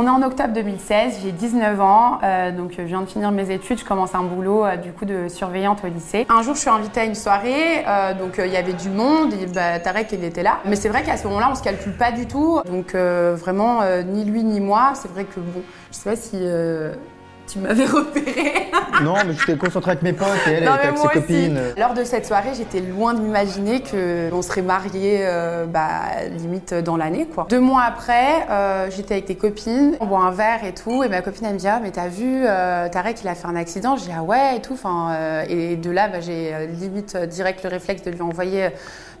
On est en octobre 2016, j'ai 19 ans, euh, donc je viens de finir mes études, je commence un boulot euh, du coup de surveillante au lycée. Un jour, je suis invitée à une soirée, euh, donc il y avait du monde, et bah, Tarek il était là. Mais c'est vrai qu'à ce moment-là, on se calcule pas du tout, donc vraiment ni lui ni moi. C'est vrai que bon, je sais pas si tu m'avais repéré. non, mais j'étais concentrée avec mes potes et elle, était avec ses copines. Lors de cette soirée, j'étais loin de m'imaginer qu'on serait mariés euh, bah, limite dans l'année. quoi. Deux mois après, euh, j'étais avec tes copines, on boit un verre et tout, et ma copine elle me dit Ah, mais t'as vu, euh, Tarek il a fait un accident Je dis Ah ouais et tout. Enfin, et de là, bah, j'ai limite direct le réflexe de lui envoyer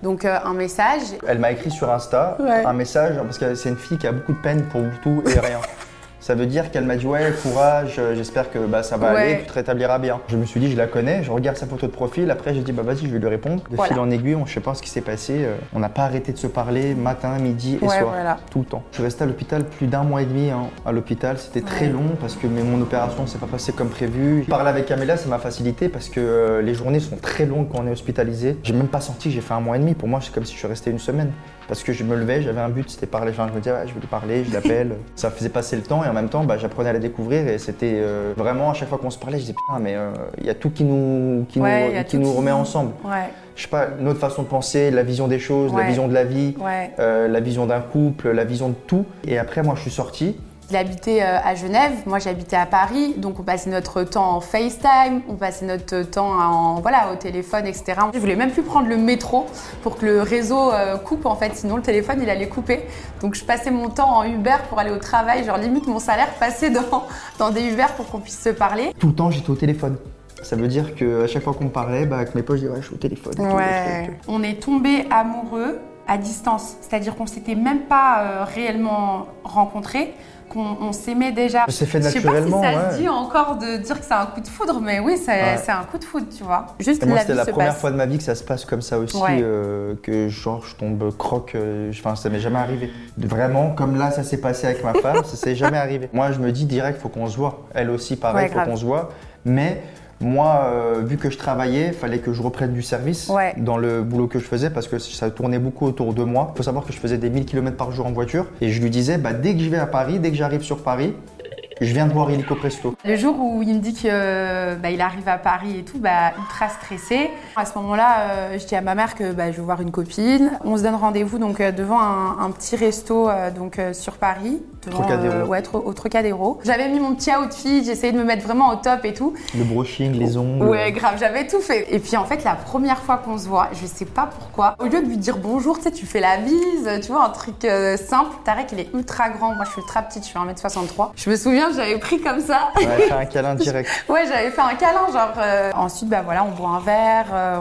donc un message. Elle m'a écrit sur Insta un message parce que c'est une fille qui a beaucoup de peine pour tout et rien. Ça veut dire qu'elle m'a dit ouais courage, euh, j'espère que bah, ça va aller, tu te rétabliras bien. Je me suis dit je la connais, je regarde sa photo de profil, après j'ai dit bah vas-y je vais lui répondre. De fil en aiguille, on ne sait pas ce qui s'est passé, euh, on n'a pas arrêté de se parler matin, midi et soir, tout le temps. Je suis resté à l'hôpital plus d'un mois et demi hein, à l'hôpital, c'était très long parce que mon opération s'est pas passée comme prévu. Parler avec Caméla ça m'a facilité parce que euh, les journées sont très longues quand on est hospitalisé. J'ai même pas senti que j'ai fait un mois et demi, pour moi c'est comme si je suis resté une semaine parce que je me levais, j'avais un but, c'était parler. Enfin, je me disais, je vais lui parler, je l'appelle. ça faisait passer le temps et en même temps, bah, j'apprenais à la découvrir et c'était euh, vraiment à chaque fois qu'on se parlait, je disais, putain, mais euh, il y a tout qui nous, qui nous, qui nous remet ensemble. Ouais. Je sais pas, notre façon de penser, la vision des choses, la vision de la vie, euh, la vision d'un couple, la vision de tout. Et après, moi, je suis sorti il habitait euh, à Genève, moi j'habitais à Paris, donc on passait notre temps en FaceTime, on passait notre temps en, voilà, au téléphone, etc. Je voulais même plus prendre le métro pour que le réseau euh, coupe en fait, sinon le téléphone il allait couper. Donc je passais mon temps en Uber pour aller au travail, genre limite mon salaire passait dans, dans des Uber pour qu'on puisse se parler. Tout le temps j'étais au téléphone. Ça veut dire qu'à chaque fois qu'on parlait, bah, avec mes poches, je disais ouais, je suis au téléphone. Ouais. On est tombé amoureux à distance, c'est-à-dire qu'on s'était même pas euh, réellement rencontrés qu'on s'aimait déjà. Ça s'est fait naturellement. Je sais pas si ça se dit encore de dire que c'est un coup de foudre, mais oui, c'est un coup de foudre, tu vois. Juste moi, c'était la première fois de ma vie que ça se passe comme ça aussi, euh, que genre je tombe croque. Euh, enfin, ça m'est jamais arrivé. Vraiment, comme là, ça s'est passé avec ma femme, ça s'est jamais arrivé. Moi, je me dis direct, faut qu'on se voit. Elle aussi, pareil, faut qu'on se voit. Mais moi, euh, vu que je travaillais, il fallait que je reprenne du service dans le boulot que je faisais parce que ça tournait beaucoup autour de moi. Il faut savoir que je faisais des 1000 km par jour en voiture et je lui disais, bah, dès que je vais à Paris, dès que j'arrive sur Paris, je viens de voir Illico Presto. Le jour où il me dit qu'il bah, arrive à Paris et tout, bah, ultra stressé. À ce moment-là, euh, je dis à ma mère que bah, je veux voir une copine. On se donne rendez-vous donc euh, devant un, petit resto euh, donc sur Paris, devant, Trocadéro. ouais, au Trocadéro. J'avais mis mon petit outfit, j'essayais de me mettre vraiment au top et tout. Le brushing, les ongles. Ouais, grave, j'avais tout fait. Et puis en fait, la première fois qu'on se voit, je sais pas pourquoi, au lieu de lui dire bonjour, tu sais, tu fais la bise, tu vois, un truc simple. Tarek, il est ultra grand. Moi, je suis ultra petite, je suis 1m63. Je me souviens j'avais pris comme ça. Ouais, fait un câlin direct. ouais, j'avais fait un câlin, genre. Euh, ensuite, bah voilà, on boit un verre, euh,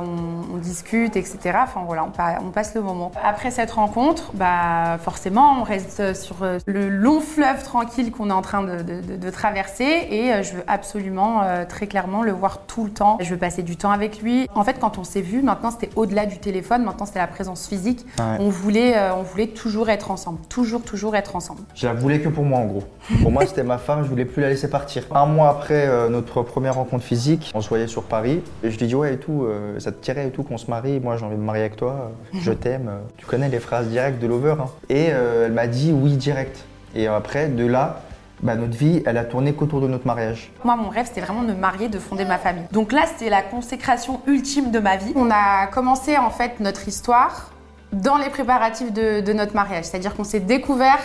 on, discute, etc. Enfin voilà, on, passe le moment. Après cette rencontre, bah forcément, on reste sur euh, le long fleuve tranquille qu'on est en train de, traverser et je veux absolument, très clairement, le voir tout le temps. Je veux passer du temps avec lui. En fait, quand on s'est vu, maintenant c'était au-delà du téléphone, maintenant c'était la présence physique. On voulait, on voulait toujours être ensemble, toujours, toujours être ensemble. Je la voulais que pour moi, en gros. Pour moi, c'était ma femme, je voulais plus la laisser partir. Un mois après euh, notre première rencontre physique, on se voyait sur Paris. Et je lui dis ouais et tout, euh, ça te tirait et tout qu'on se marie. Moi j'ai envie de me marier avec toi, euh, je t'aime. Tu connais les phrases directes de Lover. Hein. Et elle m'a dit oui direct. Et après de là, bah, notre vie, elle a tourné qu'autour de notre mariage. Moi, mon rêve, c'était vraiment de me marier, de fonder ma famille. Donc là, c'était la consécration ultime de ma vie. On a commencé en fait notre histoire dans les préparatifs de, de notre mariage. C'est-à-dire qu'on s'est découvert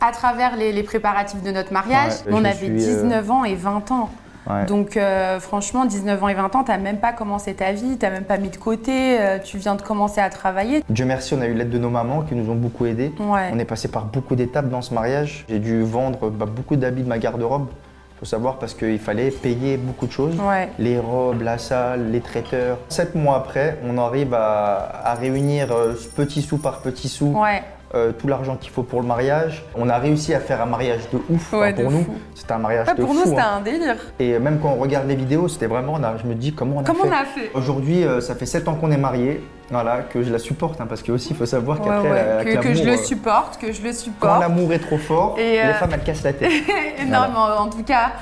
à travers les, préparatifs de notre mariage. on avait 19 euh, ans et 20 ans. Donc euh, franchement, 19 ans et 20 ans, tu n'as même pas commencé ta vie, tu n'as même pas mis de côté, euh, tu viens de commencer à travailler. Dieu merci, on a eu l'aide de nos mamans qui nous ont beaucoup aidés. On est passé par beaucoup d'étapes dans ce mariage. J'ai dû vendre bah, beaucoup d'habits de ma garde-robe. Il faut savoir parce qu'il fallait payer beaucoup de choses. Les robes, la salle, les traiteurs. Sept mois après, on arrive à, à réunir petit sou par petit sou euh, tout l'argent qu'il faut pour le mariage. On a réussi à faire un mariage de ouf pour nous. C'était un mariage de fou. Pour nous, c'était hein. un délire. Et même quand on regarde les vidéos, c'était vraiment, je me dis comment on a comment fait. On a fait Aujourd'hui, euh, ça fait 7 ans qu'on est mariés. Voilà, que je la supporte, hein, parce que aussi il faut savoir qu'après que, que, je le euh, supporte, que je le supporte. Quand l'amour est trop fort, les femmes elles cassent la tête. Énormément, en tout cas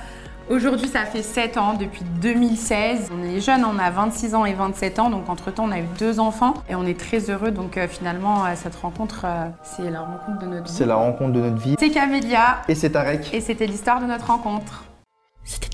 Aujourd'hui, ça fait 7 ans, depuis 2016. On est jeunes, on a 26 ans et 27 ans, donc entre-temps, on a eu deux enfants et on est très heureux. Donc euh, finalement, euh, cette rencontre, euh, c'est la rencontre de notre vie. C'est la rencontre de notre vie. C'est Camélia. Et c'est Tarek. Et c'était l'histoire de notre rencontre. C'était